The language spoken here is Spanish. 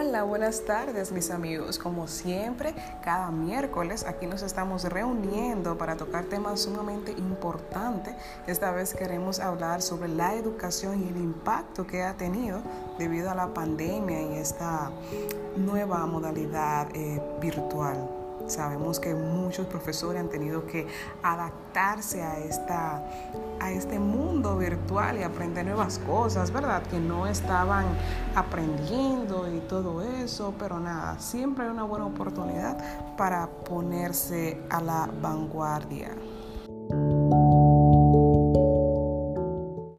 Hola, buenas tardes mis amigos. Como siempre, cada miércoles aquí nos estamos reuniendo para tocar temas sumamente importantes. Esta vez queremos hablar sobre la educación y el impacto que ha tenido debido a la pandemia y esta nueva modalidad eh, virtual. Sabemos que muchos profesores han tenido que adaptarse a, esta, a este mundo virtual y aprender nuevas cosas, ¿verdad? Que no estaban aprendiendo y todo eso, pero nada, siempre hay una buena oportunidad para ponerse a la vanguardia.